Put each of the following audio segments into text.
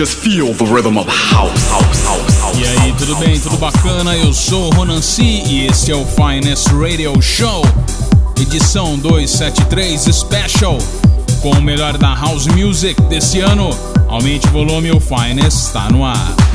Just feel the rhythm of house, house, house, house. E aí, tudo bem? Tudo bacana? Eu sou o Ronan C e este é o Finest Radio Show, edição 273 Special, com o melhor da House Music desse ano. Aumente o volume, o Finest está no ar.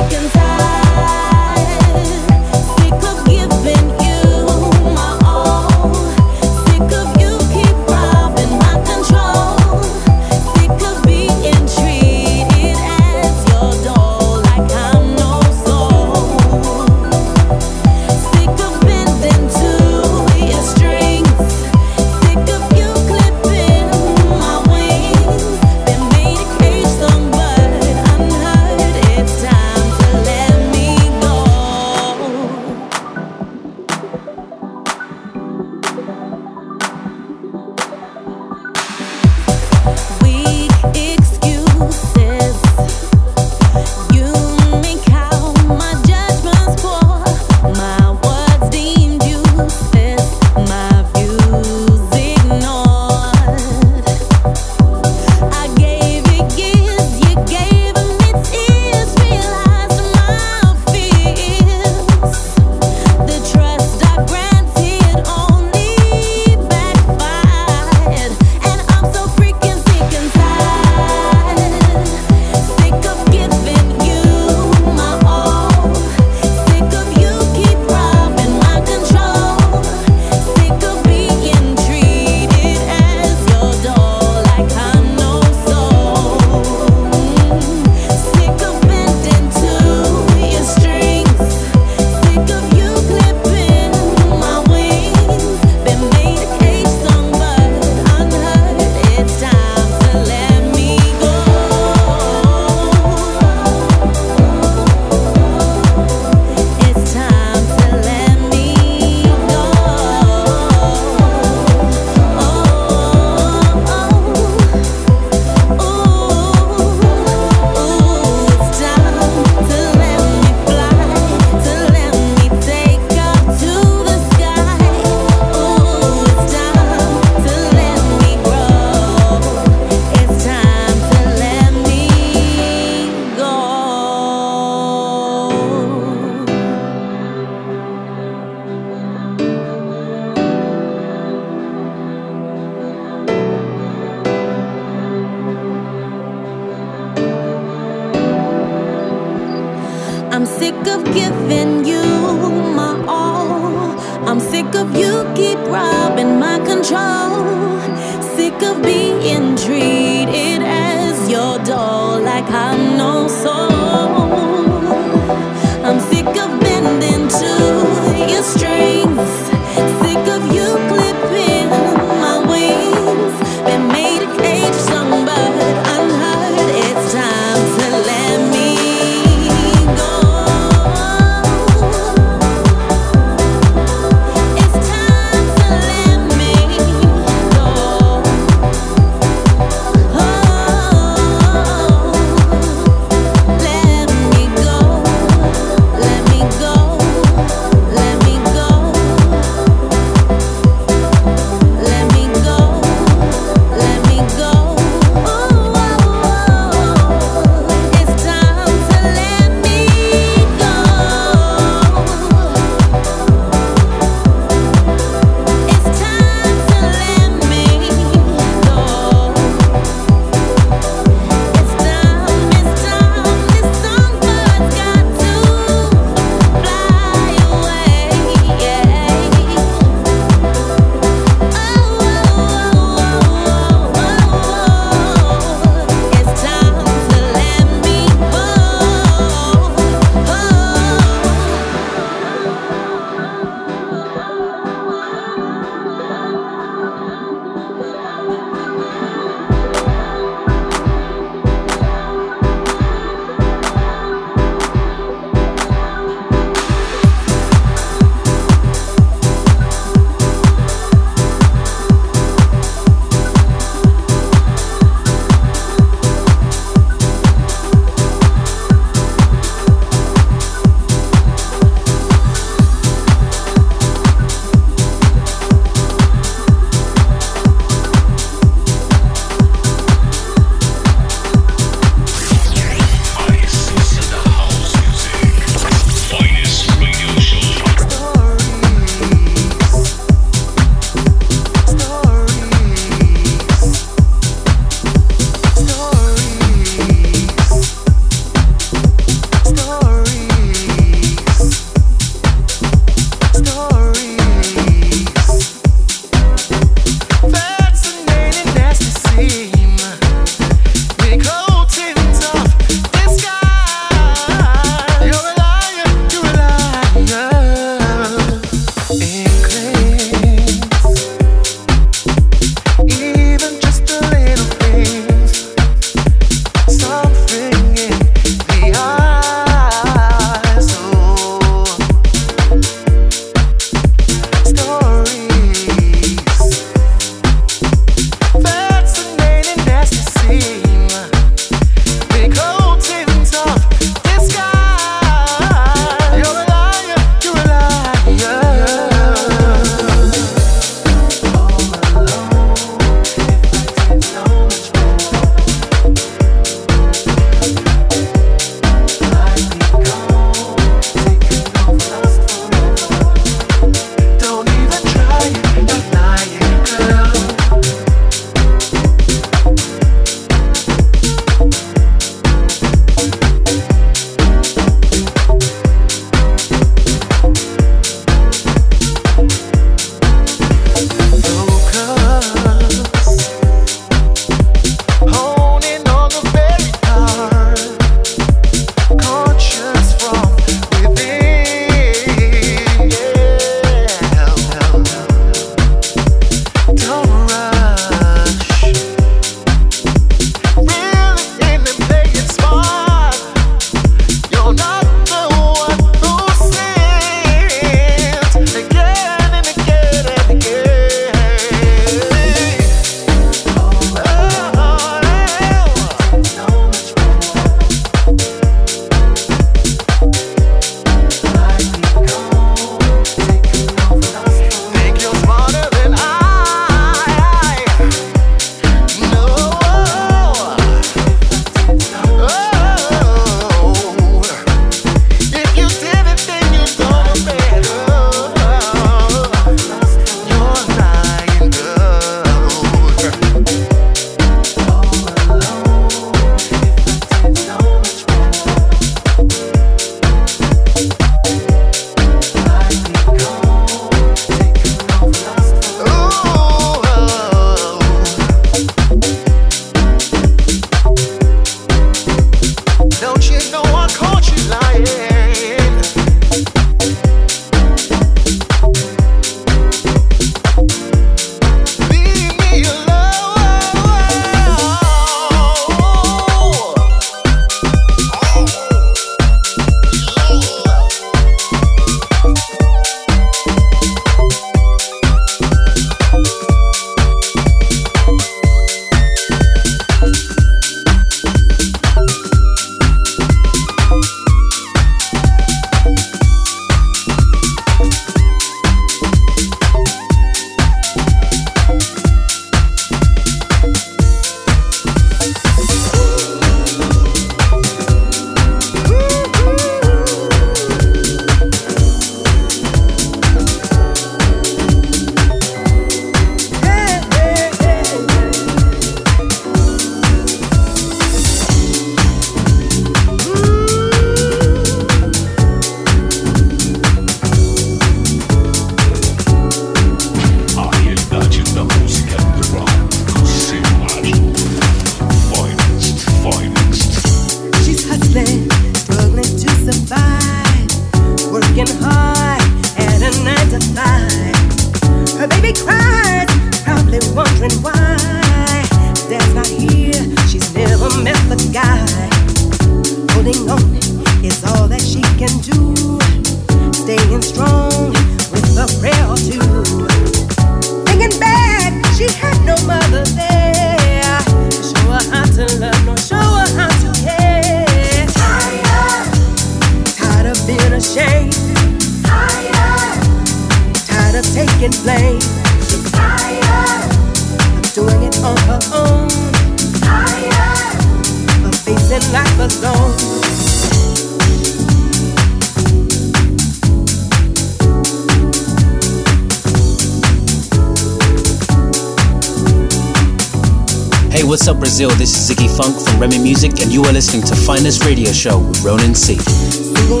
What's up, Brazil? This is Ziggy Funk from Remy Music, and you are listening to Finest Radio Show with Ronan C. Single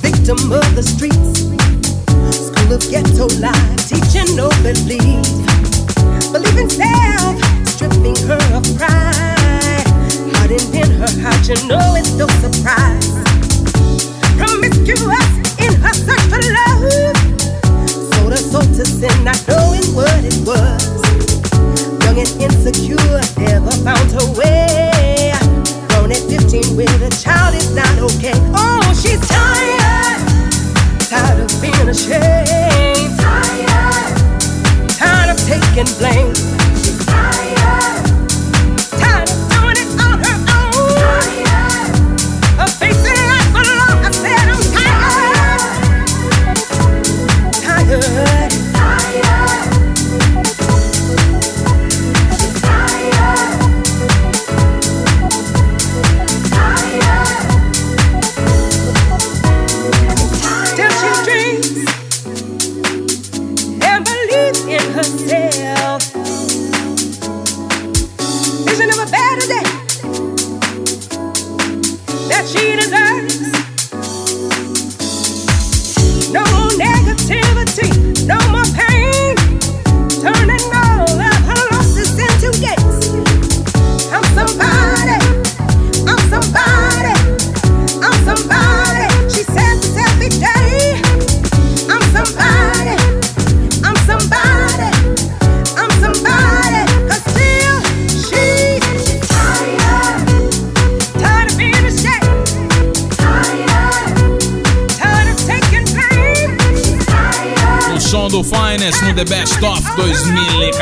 victim of the streets, school of ghetto life, teaching no belief, believe in self, stripping her of pride, hiding in her heart, you know it's no surprise. Promiscuous in her search for love, soul to sin, not knowing what it was young and insecure, never found her way. Grown at 15 with a child is not okay. Oh, she's tired, tired of being ashamed, tired, tired of taking blame. No The Best of 2014.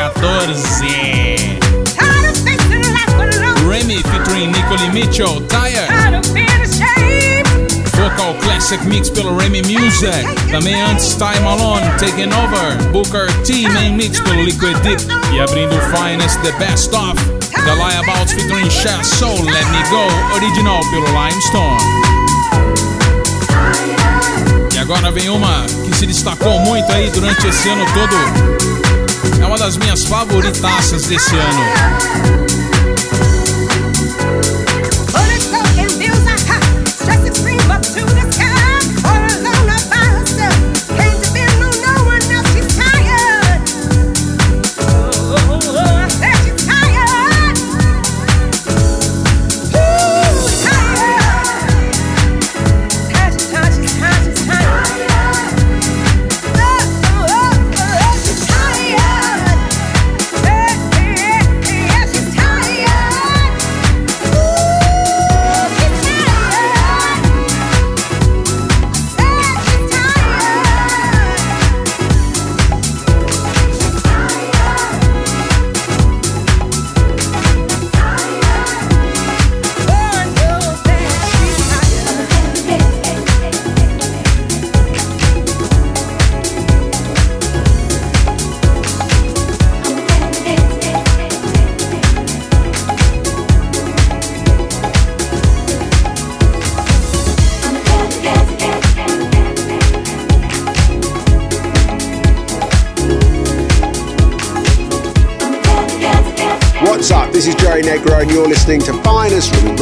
Remy featuring Nicole Mitchell, Tired. Vocal Classic Mix pelo Remy Music. Também antes Time Alone, Taking Over. Booker T Main Mix pelo Liquid Deep. E abrindo Finest The Best of. The Liabouts featuring Shaz Soul, Let Me Go. Original pelo Limestone. E agora vem uma se destacou muito aí durante esse ano todo. É uma das minhas favoritaças desse ano. Negro, and you're listening to Finest from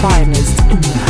finest. in the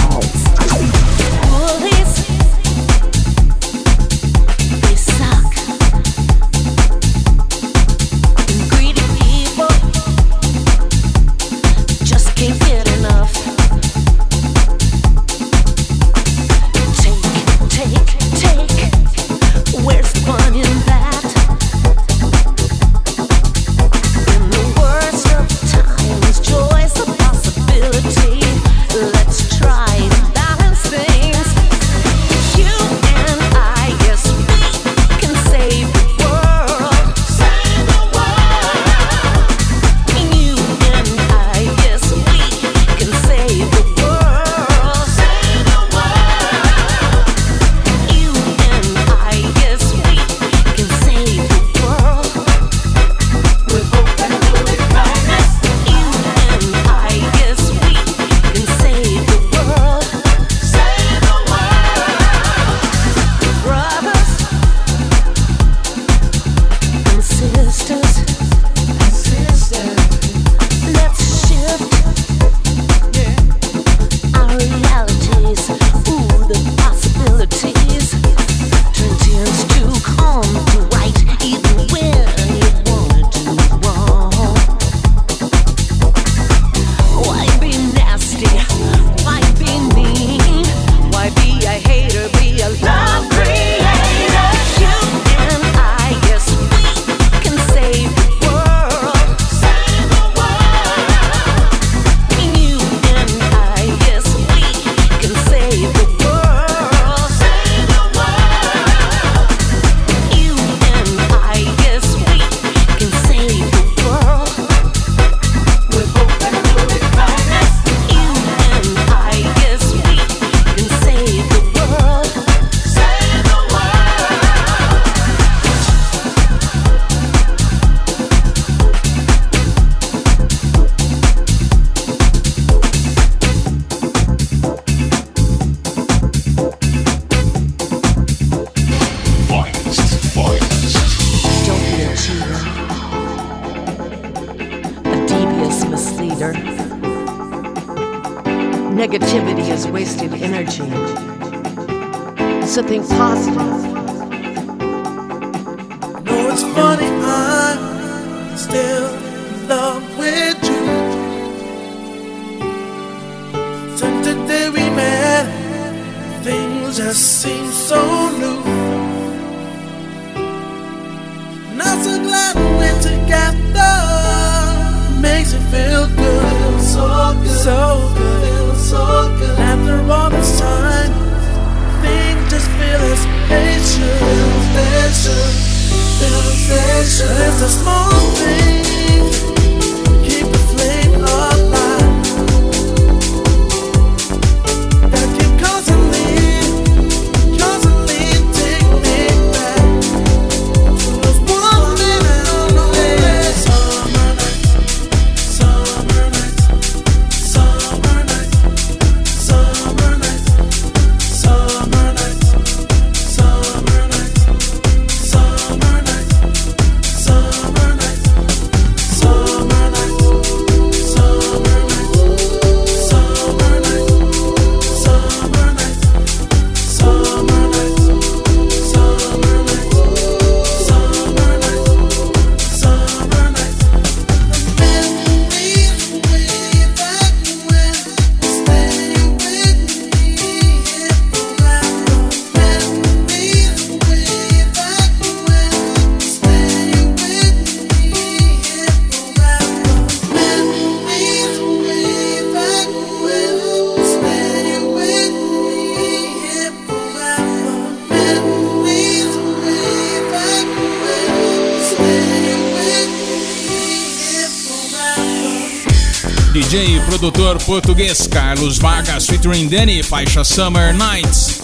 português Carlos Vargas featuring Danny, faixa Summer Nights.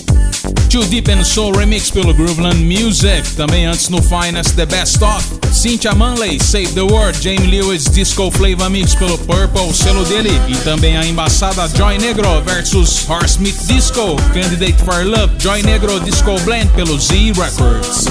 Too Deep and Soul Remix pelo Grooveland Music, também antes no Finest The Best Of. Cynthia Manley, Save the World, Jamie Lewis Disco Flavor Mix pelo Purple, selo dele. E também a embaçada Joy Negro versus Horsemith Disco, Candidate for Love, Joy Negro Disco Blend pelo Z Records.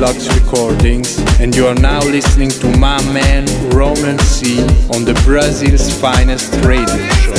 Deluxe Recordings, and you are now listening to my man Roman C on the Brazil's finest radio show.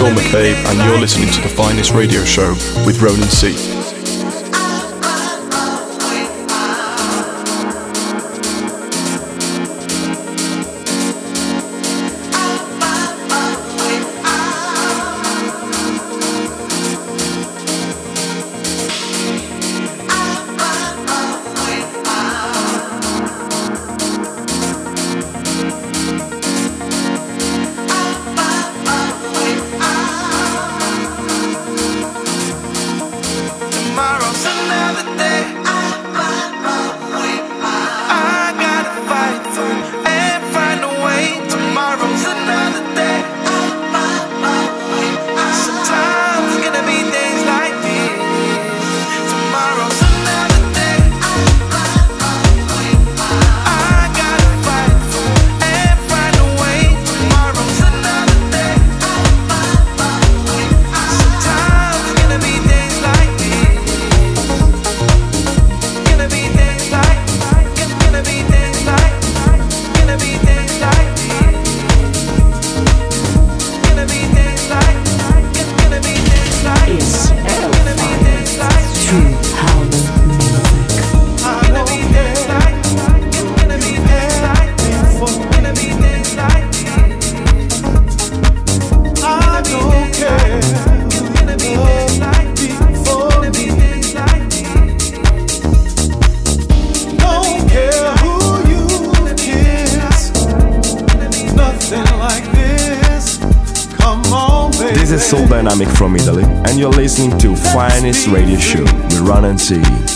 Sean McCabe, and you're listening to the finest radio show with Ronan C. radio show with Run and See.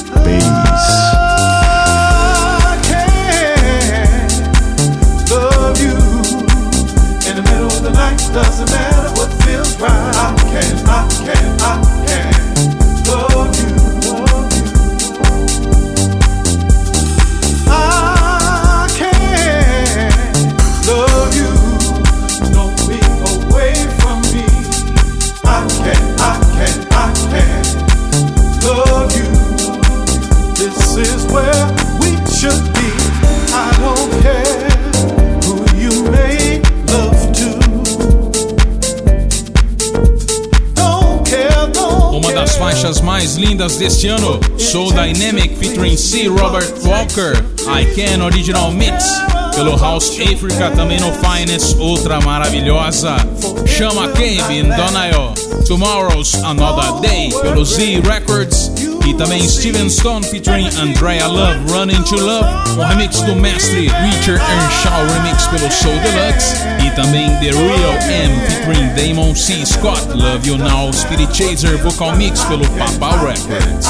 Deste ano, Soul Dynamic featuring C. Robert Walker, I Can Original Mix, pelo House Africa, também no Finest, outra maravilhosa, Chama Cabe in Donayo, Tomorrow's Another Day, pelo Z Records, e também Steven Stone featuring Andrea Love, Running to Love, um remix do mestre Richard Earnshaw, remix pelo Soul Deluxe. E também The Real M featuring Damon C. Scott, Love You Now, Spirit Chaser, vocal mix pelo Papa Records.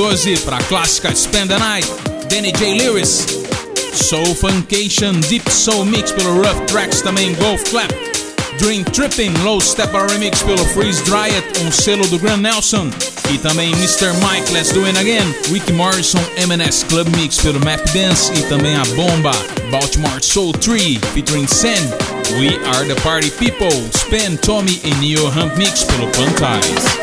2014 para a clássica Spend the Night, Danny J. Lewis. Soul Funcation Deep Soul Mix pelo Rough Tracks, também Golf Clap. Dream Tripping Low Stepper Remix pelo Freeze Dryad, um selo do Grand Nelson. E também Mr. Mike Let's Do It Again, Rick Morrison M&S Club Mix pelo Map Dance e também a bomba Baltimore Soul 3 featuring Sen. We Are The Party People, Span Tommy e Neo Hump Mix pelo Quantize.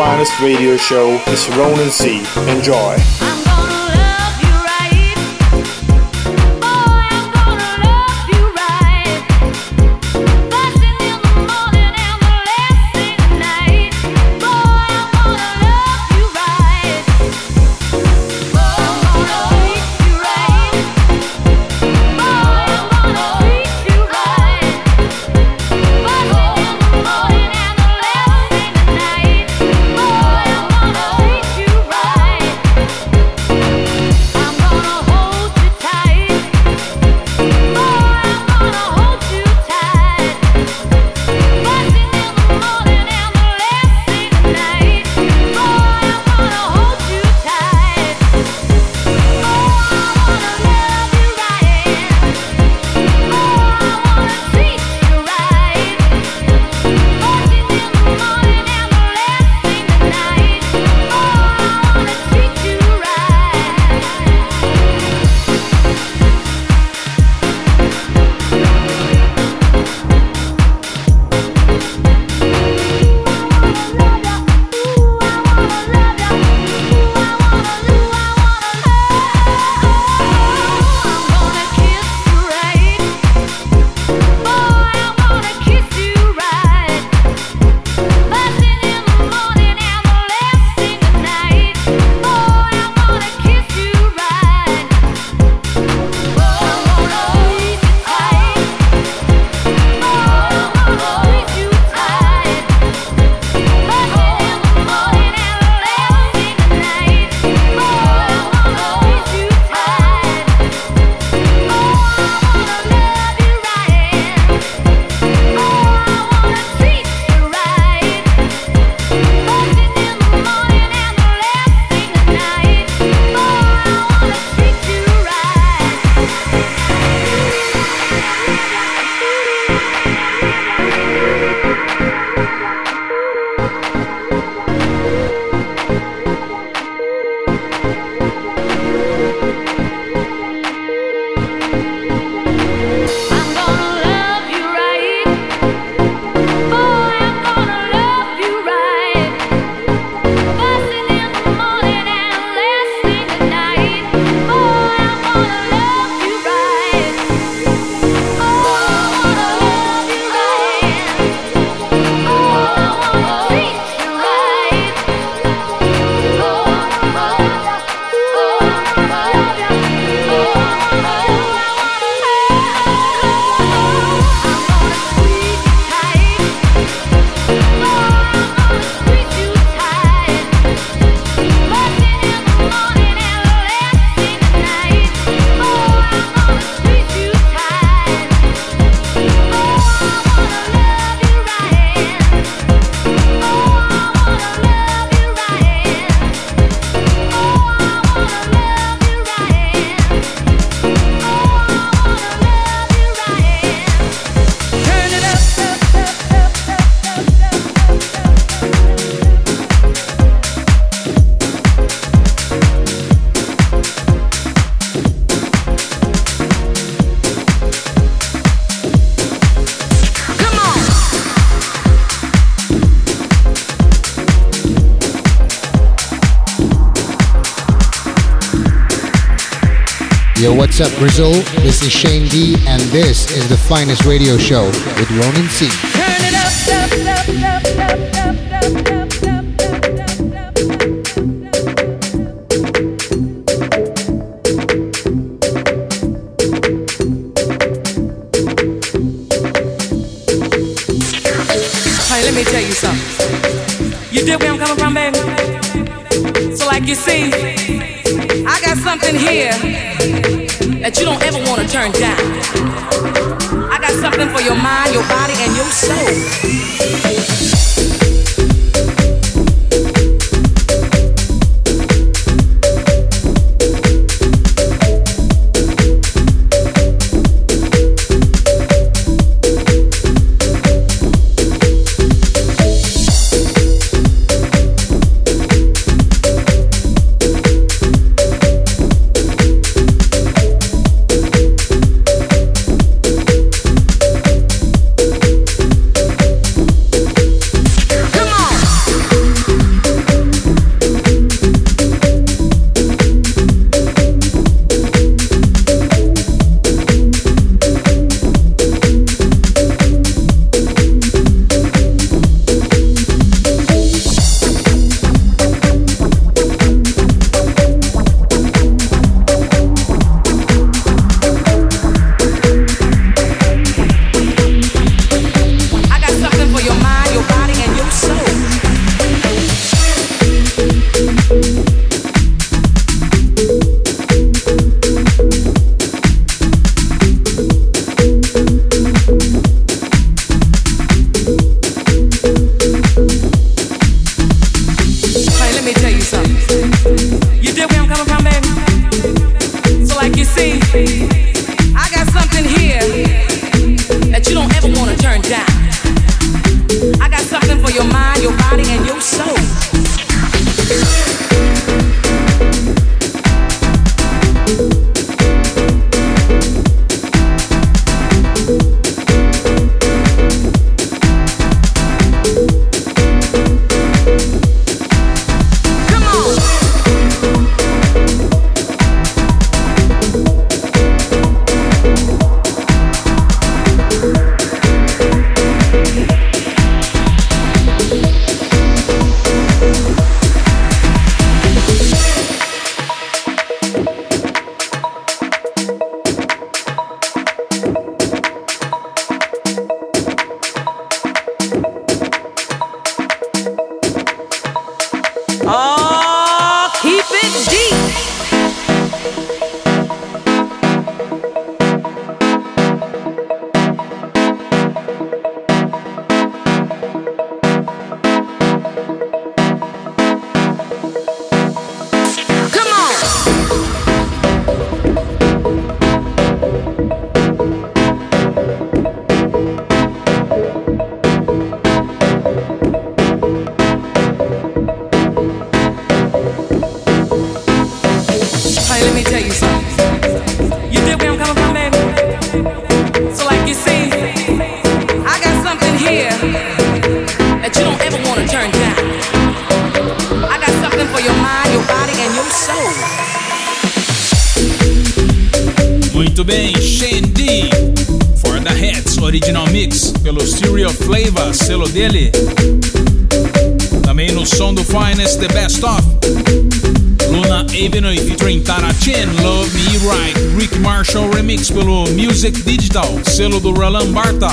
Finest radio show, It's Ronan C. Enjoy. Yo, what's up, Brazil? This is Shane D, and this is the finest radio show with Ronan C. Honey, let me tell you something. You dig where I'm coming from, baby? So, like you see, I got something here that you turn down. I got something for your mind, your body, and your soul. Muito bem, Shandy. For the Heads, original mix pelo Stereo Flavor, selo dele. Também no som do Finest, The Best Of. Luna Avenue featuring Taratin, Love Me Right, Rick Marshall remix pelo Music Digital, selo do Roland Barta.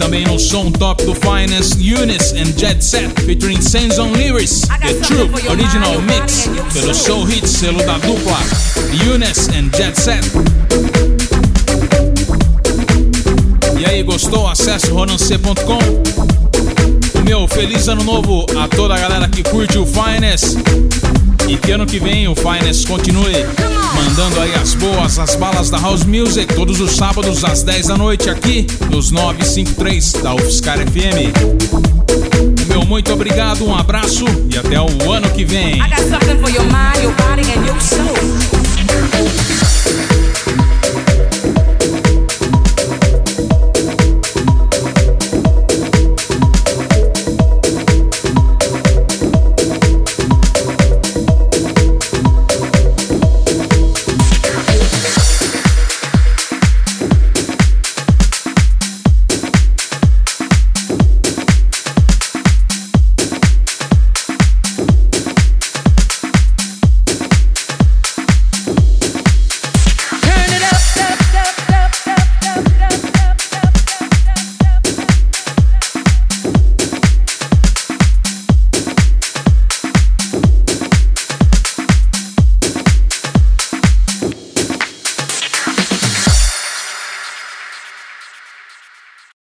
Também no som top do Finest, Eunice and Jet Set featuring Sanson Lyrics, The Troop Original Mix pelo Soul Hit, selo da dupla Eunice and Jet Set. E aí, gostou? Acesse ronance.com meu feliz ano novo a toda a galera que curte o Finest. E que ano que vem o Finest continue mandando aí as boas, as balas da House Music, todos os sábados às 10 da noite aqui nos 953 da UFSCar FM. Meu muito obrigado, um abraço e até o ano que vem.